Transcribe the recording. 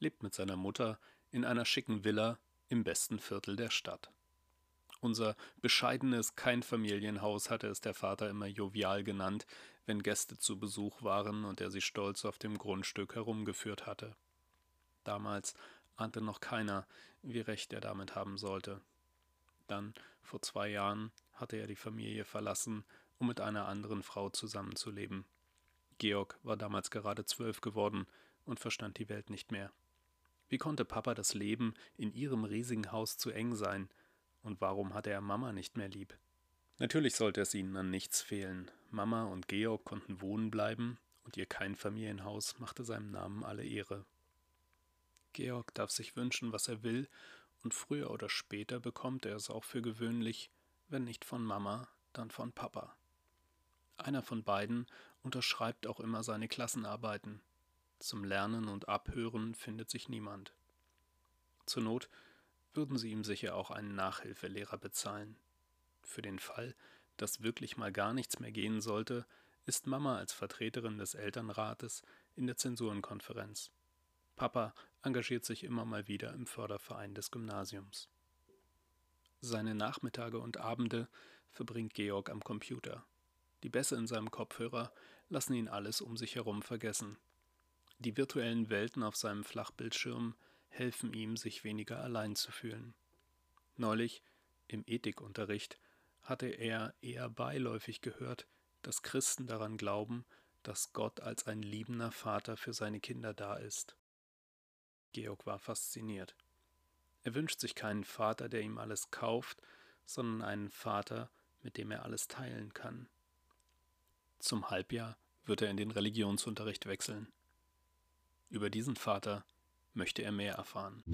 lebt mit seiner Mutter in einer schicken Villa im besten Viertel der Stadt. Unser bescheidenes Keinfamilienhaus hatte es der Vater immer jovial genannt, wenn Gäste zu Besuch waren und er sie stolz auf dem Grundstück herumgeführt hatte. Damals ahnte noch keiner, wie recht er damit haben sollte. Dann, vor zwei Jahren, hatte er die Familie verlassen, um mit einer anderen Frau zusammenzuleben. Georg war damals gerade zwölf geworden und verstand die Welt nicht mehr. Wie konnte Papa das Leben in ihrem riesigen Haus zu eng sein? Und warum hatte er Mama nicht mehr lieb? Natürlich sollte es ihnen an nichts fehlen. Mama und Georg konnten wohnen bleiben, und ihr Keinfamilienhaus machte seinem Namen alle Ehre. Georg darf sich wünschen, was er will, und früher oder später bekommt er es auch für gewöhnlich, wenn nicht von Mama, dann von Papa. Einer von beiden unterschreibt auch immer seine Klassenarbeiten. Zum Lernen und Abhören findet sich niemand. Zur Not würden sie ihm sicher auch einen Nachhilfelehrer bezahlen. Für den Fall, dass wirklich mal gar nichts mehr gehen sollte, ist Mama als Vertreterin des Elternrates in der Zensurenkonferenz. Papa engagiert sich immer mal wieder im Förderverein des Gymnasiums. Seine Nachmittage und Abende verbringt Georg am Computer. Die Bässe in seinem Kopfhörer lassen ihn alles um sich herum vergessen. Die virtuellen Welten auf seinem Flachbildschirm helfen ihm, sich weniger allein zu fühlen. Neulich, im Ethikunterricht, hatte er eher beiläufig gehört, dass Christen daran glauben, dass Gott als ein liebender Vater für seine Kinder da ist. Georg war fasziniert. Er wünscht sich keinen Vater, der ihm alles kauft, sondern einen Vater, mit dem er alles teilen kann. Zum Halbjahr wird er in den Religionsunterricht wechseln. Über diesen Vater möchte er mehr erfahren.